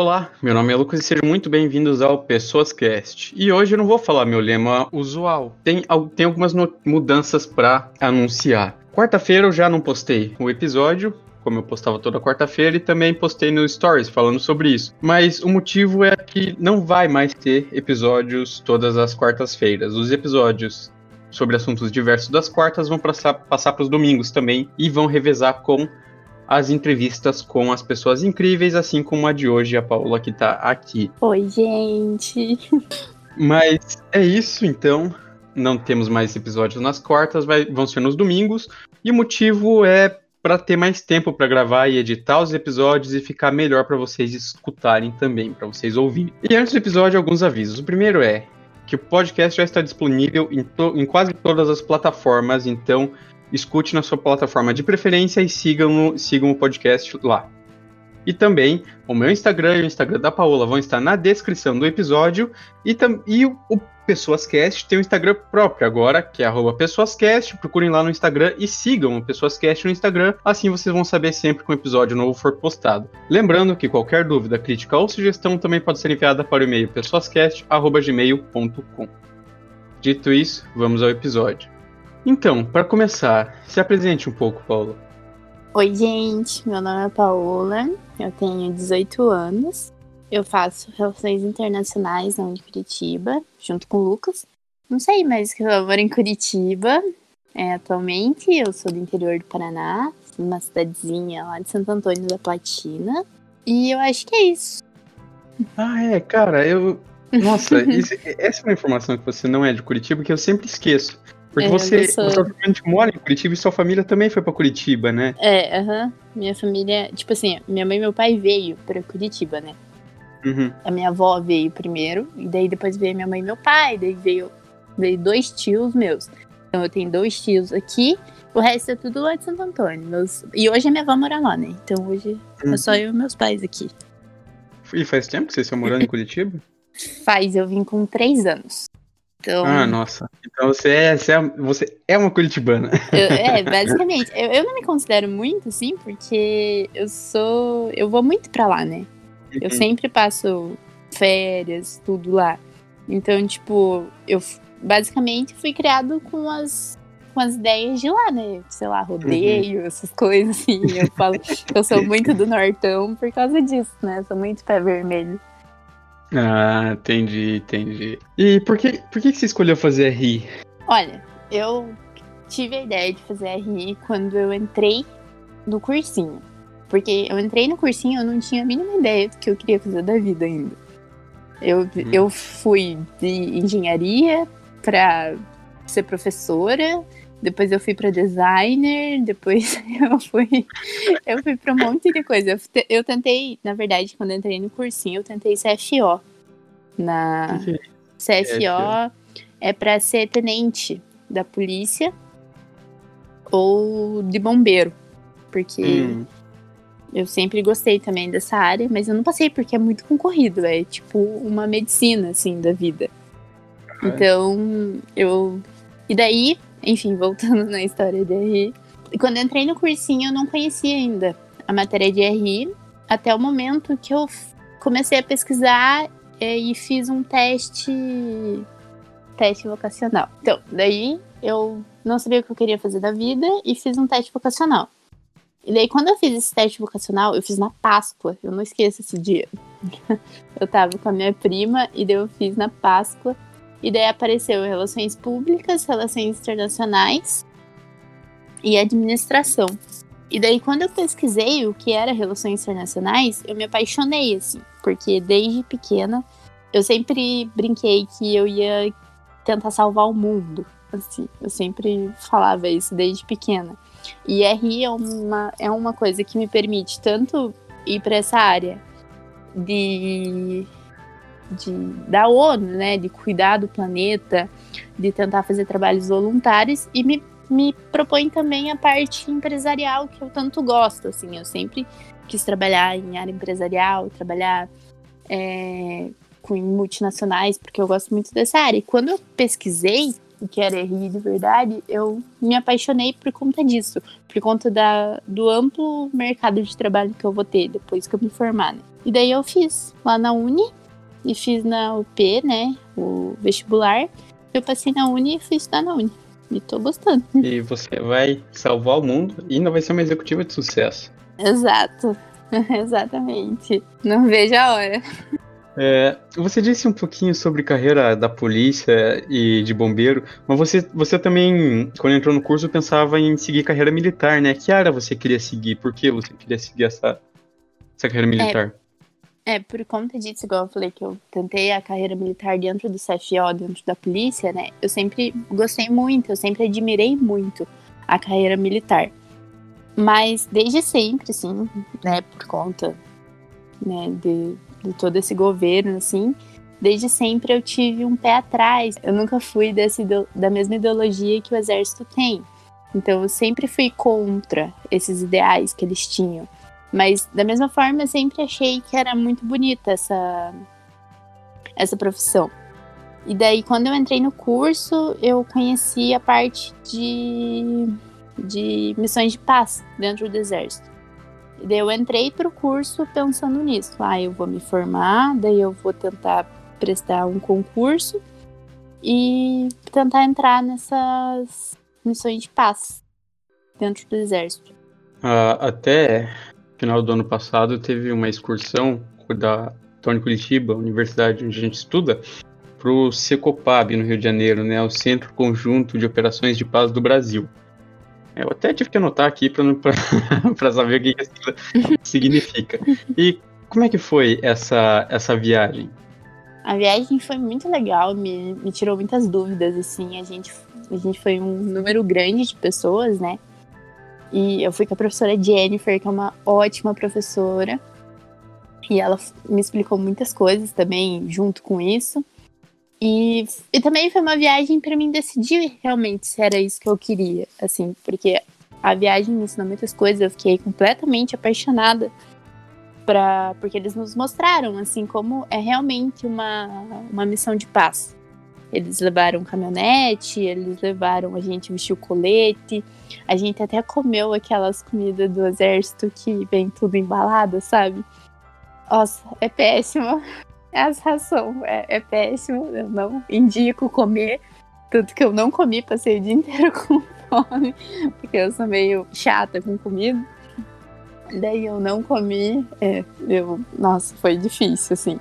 Olá, meu nome é Lucas e sejam muito bem-vindos ao Pessoas Cast. E hoje eu não vou falar meu lema usual. Tem, tem algumas mudanças para anunciar. Quarta-feira eu já não postei o episódio, como eu postava toda quarta-feira, e também postei no Stories falando sobre isso. Mas o motivo é que não vai mais ter episódios todas as quartas-feiras. Os episódios sobre assuntos diversos das quartas vão passar para os domingos também e vão revezar com as entrevistas com as pessoas incríveis, assim como a de hoje, a Paula que tá aqui. Oi, gente. Mas é isso, então. Não temos mais episódios nas quartas, vai, vão ser nos domingos. E o motivo é para ter mais tempo para gravar e editar os episódios e ficar melhor para vocês escutarem também, para vocês ouvirem. E antes do episódio, alguns avisos. O primeiro é que o podcast já está disponível em, em quase todas as plataformas, então escute na sua plataforma de preferência e sigam, sigam o podcast lá. E também o meu Instagram e o Instagram da Paola vão estar na descrição do episódio. E, e o, PessoasCast tem um Instagram próprio agora, que é PessoasCast. Procurem lá no Instagram e sigam o PessoasCast no Instagram. Assim vocês vão saber sempre que um episódio novo for postado. Lembrando que qualquer dúvida, crítica ou sugestão também pode ser enviada para o e-mail pessoascast.gmail.com. Dito isso, vamos ao episódio. Então, para começar, se apresente um pouco, Paula. Oi, gente. Meu nome é Paola. Eu tenho 18 anos. Eu faço Relações Internacionais na Curitiba, junto com o Lucas. Não sei mais que eu moro em Curitiba é, atualmente. Eu sou do interior do Paraná, uma cidadezinha lá de Santo Antônio da Platina. E eu acho que é isso. Ah, é, cara, eu. Nossa, isso, essa é uma informação que você não é de Curitiba que eu sempre esqueço. Porque é, você, sou... você mora em Curitiba e sua família também foi para Curitiba, né? É, aham. Minha família, tipo assim, minha mãe e meu pai veio para Curitiba, né? Uhum. A minha avó veio primeiro, e daí depois veio minha mãe e meu pai, daí veio, veio dois tios meus. Então eu tenho dois tios aqui, o resto é tudo lá de Santo Antônio. Meus... E hoje a minha avó mora lá, né? Então hoje uhum. é só eu e meus pais aqui. E faz tempo que vocês estão morando em Curitiba? Faz, eu vim com três anos. Então... Ah, nossa. Então você é, você é, você é uma curitibana. Eu, é, basicamente. Eu, eu não me considero muito, assim, porque eu sou. Eu vou muito pra lá, né? Eu uhum. sempre passo férias, tudo lá. Então, tipo, eu basicamente fui criado com as, com as ideias de lá, né? Sei lá, rodeio, uhum. essas coisas assim. Eu falo, eu sou muito do Nortão por causa disso, né? Sou muito pé vermelho. Ah, entendi, entendi. E por que, por que você escolheu fazer RI? Olha, eu tive a ideia de fazer RI quando eu entrei no cursinho. Porque eu entrei no cursinho, eu não tinha a mínima ideia do que eu queria fazer da vida ainda. Eu, hum. eu fui de engenharia para ser professora, depois eu fui para designer, depois eu fui eu fui para um monte de coisa. Eu, eu, tentei, na verdade, quando entrei no cursinho, eu tentei CFO. Na CFO é para ser tenente da polícia ou de bombeiro, porque hum. eu sempre gostei também dessa área, mas eu não passei porque é muito concorrido, é tipo uma medicina assim da vida. Então, eu e daí enfim, voltando na história de RI. Quando eu entrei no cursinho, eu não conhecia ainda a matéria de RI, até o momento que eu comecei a pesquisar é, e fiz um teste teste vocacional. Então, daí eu não sabia o que eu queria fazer da vida e fiz um teste vocacional. E daí, quando eu fiz esse teste vocacional, eu fiz na Páscoa, eu não esqueço esse dia. eu tava com a minha prima e daí eu fiz na Páscoa. E daí apareceu Relações Públicas, Relações Internacionais e Administração. E daí, quando eu pesquisei o que era Relações Internacionais, eu me apaixonei, assim, porque desde pequena eu sempre brinquei que eu ia tentar salvar o mundo, assim, eu sempre falava isso desde pequena. E RI é uma, é uma coisa que me permite tanto ir para essa área de de, da ONU, né, de cuidar do planeta, de tentar fazer trabalhos voluntários e me, me propõe também a parte empresarial que eu tanto gosto, assim, eu sempre quis trabalhar em área empresarial, trabalhar é, com multinacionais, porque eu gosto muito dessa área. E quando eu pesquisei o que era RI de verdade, eu me apaixonei por conta disso, por conta da, do amplo mercado de trabalho que eu vou ter depois que eu me formar. Né? E daí eu fiz lá na Uni e fiz na UP, né, o vestibular. Eu passei na Uni e fui estudar na Uni. E tô gostando. E você vai salvar o mundo e ainda vai ser uma executiva de sucesso. Exato. Exatamente. Não vejo a hora. É, você disse um pouquinho sobre carreira da polícia e de bombeiro, mas você, você também, quando entrou no curso, pensava em seguir carreira militar, né? Que área você queria seguir? Por que você queria seguir essa, essa carreira militar? É, é, por conta disso, igual eu falei que eu tentei a carreira militar dentro do CFO, dentro da polícia, né? Eu sempre gostei muito, eu sempre admirei muito a carreira militar. Mas desde sempre, assim, né, por conta né, de, de todo esse governo, assim, desde sempre eu tive um pé atrás. Eu nunca fui desse, da mesma ideologia que o exército tem. Então eu sempre fui contra esses ideais que eles tinham. Mas da mesma forma eu sempre achei que era muito bonita essa essa profissão. E daí quando eu entrei no curso, eu conheci a parte de de missões de paz dentro do exército. E daí eu entrei para o curso pensando nisso. Ah, eu vou me formar, daí eu vou tentar prestar um concurso e tentar entrar nessas missões de paz dentro do exército. Ah, até final do ano passado teve uma excursão da Tony Curitiba, universidade onde a gente estuda, para o Secopab no Rio de Janeiro, né, o Centro Conjunto de Operações de Paz do Brasil. Eu até tive que anotar aqui para saber o que isso significa. E como é que foi essa, essa viagem? A viagem foi muito legal, me, me tirou muitas dúvidas, assim, a gente, a gente foi um número grande de pessoas, né? E eu fui com a professora Jennifer, que é uma ótima professora, e ela me explicou muitas coisas também junto com isso. E, e também foi uma viagem para mim decidir realmente se era isso que eu queria, assim, porque a viagem me ensinou muitas coisas, eu fiquei completamente apaixonada pra, porque eles nos mostraram, assim, como é realmente uma, uma missão de paz. Eles levaram caminhonete, eles levaram a gente vestiu colete, a gente até comeu aquelas comidas do exército que vem tudo embalado, sabe? Nossa, é péssimo. Essa ração é, é péssimo, eu não indico comer. Tanto que eu não comi, passei o dia inteiro com fome, porque eu sou meio chata com comida. Daí eu não comi, é, eu, nossa, foi difícil, assim.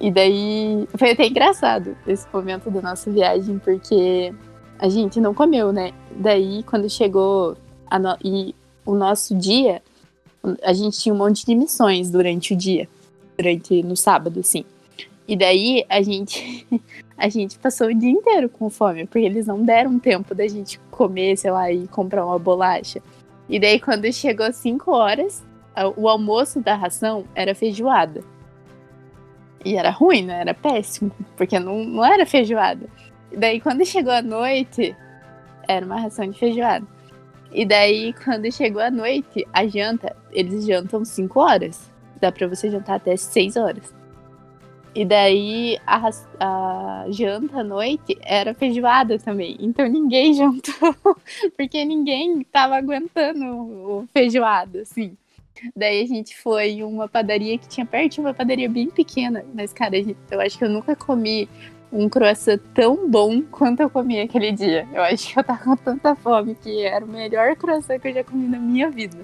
E daí foi até engraçado esse momento da nossa viagem, porque a gente não comeu, né? Daí quando chegou no... e o nosso dia, a gente tinha um monte de missões durante o dia durante no sábado, assim. E daí a gente a gente passou o dia inteiro com fome, porque eles não deram tempo da gente comer, sei lá, e comprar uma bolacha. E daí quando chegou 5 horas, o almoço da ração era feijoada. E era ruim, né? Era péssimo, porque não, não era feijoada. E daí quando chegou a noite, era uma ração de feijoada. E daí quando chegou a noite, a janta, eles jantam 5 horas. Dá pra você jantar até 6 horas. E daí a, a, janta à noite era feijoada também. Então ninguém jantou, porque ninguém tava aguentando o feijoada, assim. Daí a gente foi em uma padaria que tinha perto uma padaria bem pequena. Mas, cara, eu acho que eu nunca comi um croissant tão bom quanto eu comi aquele dia. Eu acho que eu tava com tanta fome que era o melhor croissant que eu já comi na minha vida.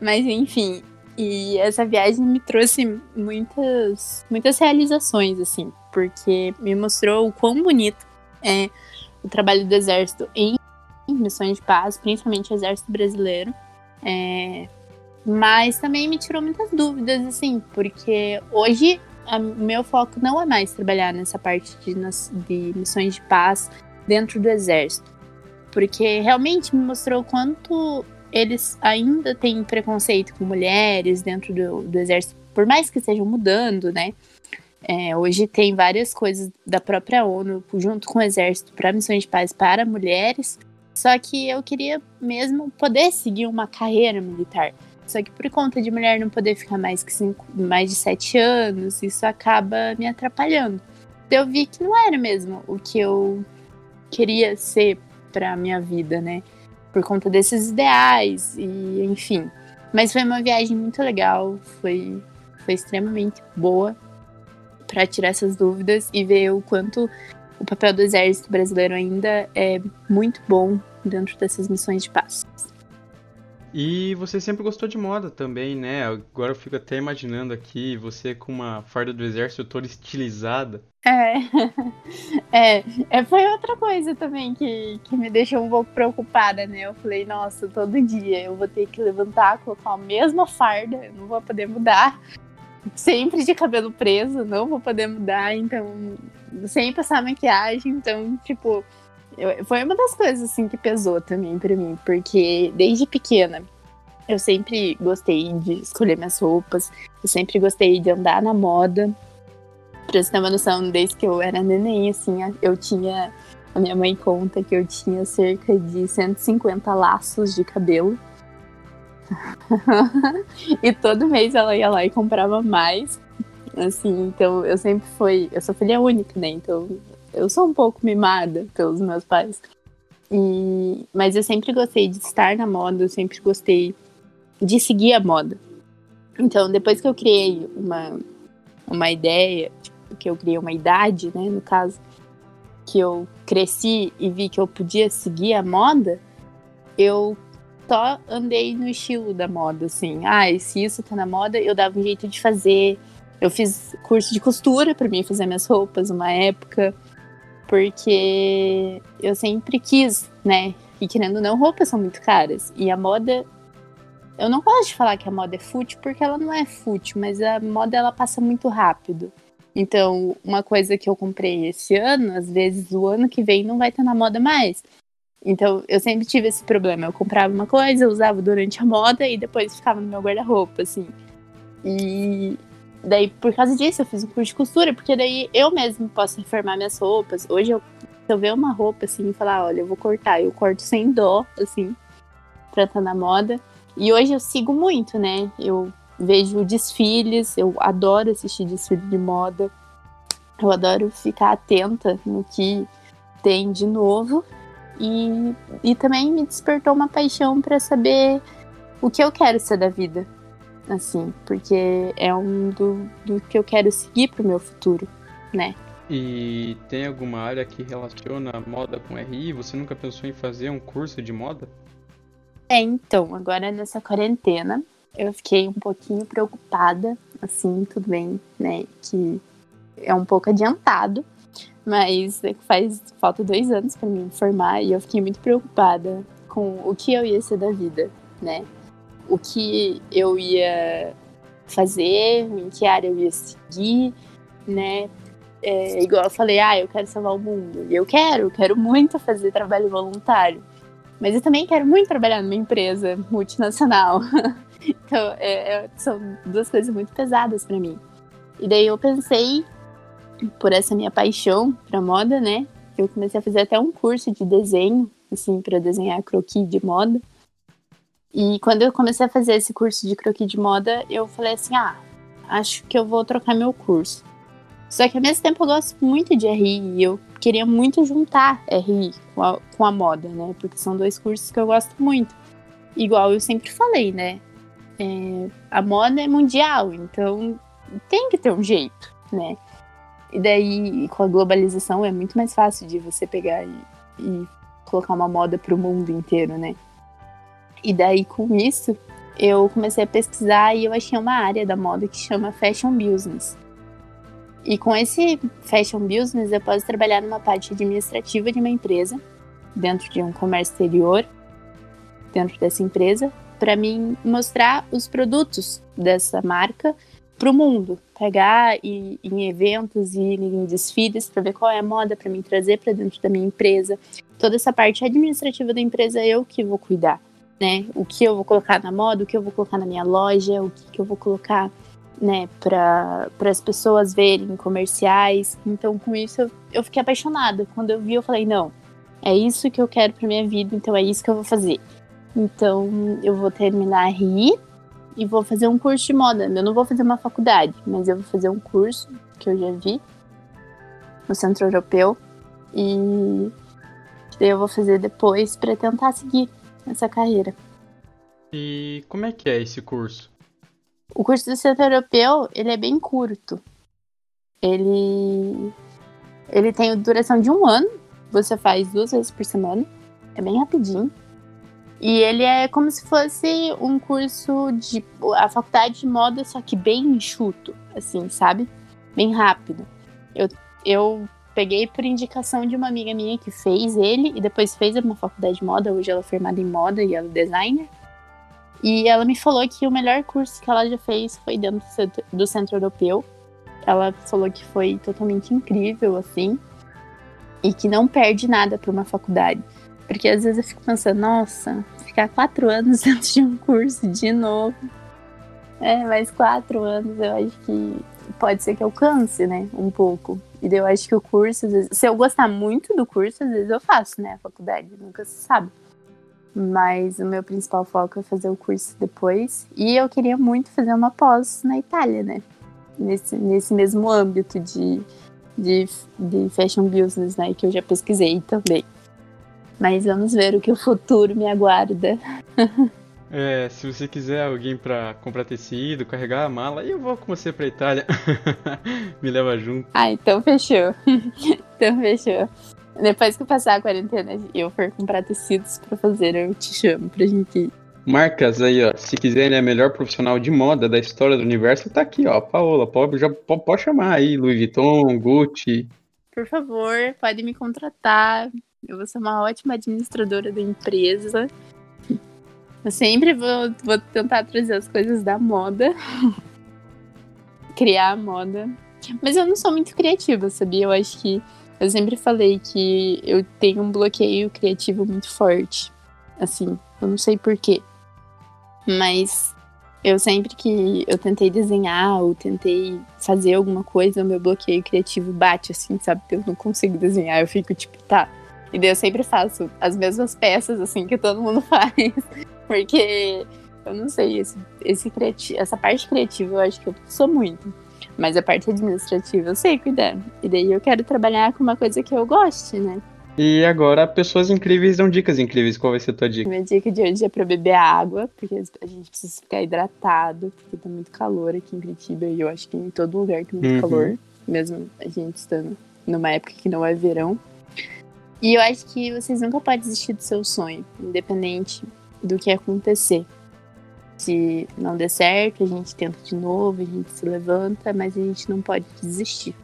Mas enfim, e essa viagem me trouxe muitas, muitas realizações, assim, porque me mostrou o quão bonito é o trabalho do Exército em missões de paz, principalmente o Exército Brasileiro. É, mas também me tirou muitas dúvidas, assim, porque hoje o meu foco não é mais trabalhar nessa parte de, de missões de paz dentro do Exército. Porque realmente me mostrou quanto eles ainda têm preconceito com mulheres dentro do, do exército, por mais que estejam mudando, né? É, hoje tem várias coisas da própria ONU junto com o exército para missões de paz para mulheres. Só que eu queria mesmo poder seguir uma carreira militar. Só que por conta de mulher não poder ficar mais que cinco, mais de sete anos, isso acaba me atrapalhando. Eu vi que não era mesmo o que eu queria ser para minha vida, né? Por conta desses ideais e enfim. Mas foi uma viagem muito legal, foi foi extremamente boa para tirar essas dúvidas e ver o quanto o papel do exército brasileiro ainda é muito bom dentro dessas missões de paz. E você sempre gostou de moda também, né? Agora eu fico até imaginando aqui você com uma farda do exército toda estilizada. É. é, é foi outra coisa também que, que me deixou um pouco preocupada, né? Eu falei, nossa, todo dia eu vou ter que levantar, colocar a mesma farda, não vou poder mudar. Sempre de cabelo preso, não vou poder mudar, então, sem passar maquiagem, então, tipo, eu, foi uma das coisas assim que pesou também para mim, porque desde pequena eu sempre gostei de escolher minhas roupas, eu sempre gostei de andar na moda. Pra você ter uma noção, desde que eu era neném, assim, eu tinha. A minha mãe conta que eu tinha cerca de 150 laços de cabelo. e todo mês ela ia lá e comprava mais. Assim, então eu sempre fui. Eu sou filha única, né? Então eu sou um pouco mimada pelos meus pais. E, mas eu sempre gostei de estar na moda, eu sempre gostei de seguir a moda. Então, depois que eu criei uma, uma ideia, tipo, que eu criei uma idade, né, no caso, que eu cresci e vi que eu podia seguir a moda, eu só andei no estilo da moda, assim. Ah, se isso tá na moda, eu dava um jeito de fazer. Eu fiz curso de costura para mim fazer minhas roupas uma época porque eu sempre quis, né? E querendo ou não, roupas são muito caras. E a moda. Eu não gosto de falar que a moda é fútil, porque ela não é fútil, mas a moda ela passa muito rápido. Então, uma coisa que eu comprei esse ano, às vezes o ano que vem não vai estar na moda mais. Então, eu sempre tive esse problema. Eu comprava uma coisa, usava durante a moda e depois ficava no meu guarda-roupa, assim. E Daí, por causa disso, eu fiz um curso de costura, porque daí eu mesmo posso reformar minhas roupas. Hoje, eu, se eu ver uma roupa assim e falar, olha, eu vou cortar, eu corto sem dó, assim, pra estar tá na moda. E hoje eu sigo muito, né? Eu vejo desfiles, eu adoro assistir desfile de moda. Eu adoro ficar atenta no que tem de novo. E, e também me despertou uma paixão para saber o que eu quero ser da vida assim, porque é um do, do que eu quero seguir pro meu futuro, né? E tem alguma área que relaciona moda com RI? Você nunca pensou em fazer um curso de moda? É, então, agora nessa quarentena, eu fiquei um pouquinho preocupada, assim, tudo bem, né, que é um pouco adiantado, mas faz falta dois anos para me formar e eu fiquei muito preocupada com o que eu ia ser da vida, né? O que eu ia fazer, em que área eu ia seguir, né? É, igual eu falei, ah, eu quero salvar o mundo. E eu quero, quero muito fazer trabalho voluntário. Mas eu também quero muito trabalhar numa empresa multinacional. então, é, é, são duas coisas muito pesadas para mim. E daí eu pensei, por essa minha paixão pra moda, né? Eu comecei a fazer até um curso de desenho, assim, para desenhar croquis de moda. E quando eu comecei a fazer esse curso de croquis de moda, eu falei assim: ah, acho que eu vou trocar meu curso. Só que ao mesmo tempo eu gosto muito de RI e eu queria muito juntar RI com a, com a moda, né? Porque são dois cursos que eu gosto muito. Igual eu sempre falei, né? É, a moda é mundial, então tem que ter um jeito, né? E daí, com a globalização, é muito mais fácil de você pegar e, e colocar uma moda para o mundo inteiro, né? E daí, com isso, eu comecei a pesquisar e eu achei uma área da moda que chama Fashion Business. E com esse Fashion Business, eu posso trabalhar numa parte administrativa de uma empresa, dentro de um comércio exterior, dentro dessa empresa, para mim mostrar os produtos dessa marca para o mundo. Pegar e, em eventos e em desfiles para ver qual é a moda para mim trazer para dentro da minha empresa. Toda essa parte administrativa da empresa eu que vou cuidar né? O que eu vou colocar na moda, o que eu vou colocar na minha loja, o que, que eu vou colocar, né, para as pessoas verem comerciais. Então, com isso, eu, eu fiquei apaixonada. Quando eu vi, eu falei: não, é isso que eu quero para minha vida, então é isso que eu vou fazer. Então, eu vou terminar a RI e vou fazer um curso de moda. Eu não vou fazer uma faculdade, mas eu vou fazer um curso que eu já vi no Centro Europeu. E daí eu vou fazer depois para tentar seguir essa carreira. E como é que é esse curso? O curso do Centro Europeu, ele é bem curto. Ele ele tem duração de um ano. Você faz duas vezes por semana. É bem rapidinho. E ele é como se fosse um curso de a faculdade de moda, só que bem enxuto, assim, sabe? Bem rápido. Eu, eu peguei por indicação de uma amiga minha que fez ele e depois fez uma faculdade de moda. Hoje ela é formada em moda e ela é designer. E ela me falou que o melhor curso que ela já fez foi dentro do Centro Europeu. Ela falou que foi totalmente incrível, assim, e que não perde nada para uma faculdade. Porque às vezes eu fico pensando, nossa, ficar quatro anos dentro de um curso de novo. É, mais quatro anos eu acho que pode ser que eu canse, né? Um pouco. E daí eu acho que o curso, vezes, se eu gostar muito do curso, às vezes eu faço, né? A faculdade, nunca se sabe. Mas o meu principal foco é fazer o curso depois. E eu queria muito fazer uma pós na Itália, né? Nesse, nesse mesmo âmbito de, de, de fashion business, né? Que eu já pesquisei também. Mas vamos ver o que o futuro me aguarda. É, se você quiser alguém para comprar tecido, carregar a mala, eu vou com você pra Itália. me leva junto. Ah, então fechou. então fechou. Depois que eu passar a quarentena e eu for comprar tecidos para fazer, eu te chamo pra gente ir. Marcas aí, ó. Se quiserem a melhor profissional de moda da história do universo, tá aqui, ó. Paola, pode, já pode chamar aí, Louis Vuitton, Gucci. Por favor, pode me contratar. Eu vou ser uma ótima administradora da empresa. Eu sempre vou, vou tentar trazer as coisas da moda. Criar a moda. Mas eu não sou muito criativa, sabia? Eu acho que. Eu sempre falei que eu tenho um bloqueio criativo muito forte. Assim, eu não sei porquê. Mas eu sempre que eu tentei desenhar ou tentei fazer alguma coisa, o meu bloqueio criativo bate, assim, sabe? Eu não consigo desenhar, eu fico tipo, tá, e daí eu sempre faço as mesmas peças, assim, que todo mundo faz. Porque eu não sei, esse, esse criativo, essa parte criativa eu acho que eu sou muito. Mas a parte administrativa eu sei cuidar. E daí eu quero trabalhar com uma coisa que eu goste, né? E agora, pessoas incríveis dão dicas incríveis. Qual vai ser a tua dica? Minha dica de hoje é pra beber água, porque a gente precisa ficar hidratado, porque tá muito calor aqui em Curitiba e eu acho que em todo lugar tem muito uhum. calor, mesmo a gente estando numa época que não é verão. E eu acho que vocês nunca podem desistir do seu sonho, independente do que acontecer. Se não der certo, a gente tenta de novo, a gente se levanta, mas a gente não pode desistir.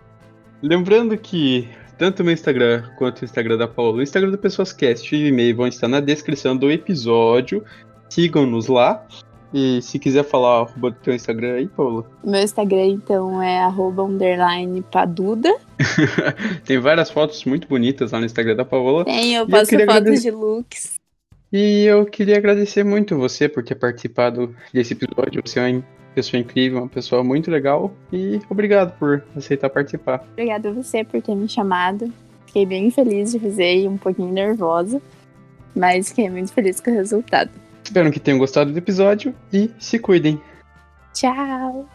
Lembrando que tanto o meu Instagram quanto o Instagram da Paula, o Instagram do Pessoas Cast e o e-mail vão estar na descrição do episódio. Sigam-nos lá. E se quiser falar arroba do teu Instagram aí, Paula. Meu Instagram, então, é arroba underline paduda. Tem várias fotos muito bonitas lá no Instagram da Paola. Tem, eu posto eu fotos agradecer... de looks. E eu queria agradecer muito você por ter participado desse episódio. Você é uma pessoa incrível, uma pessoa muito legal. E obrigado por aceitar participar. Obrigada a você por ter me chamado. Fiquei bem feliz de fazer e um pouquinho nervosa. Mas fiquei muito feliz com o resultado. Espero que tenham gostado do episódio e se cuidem. Tchau!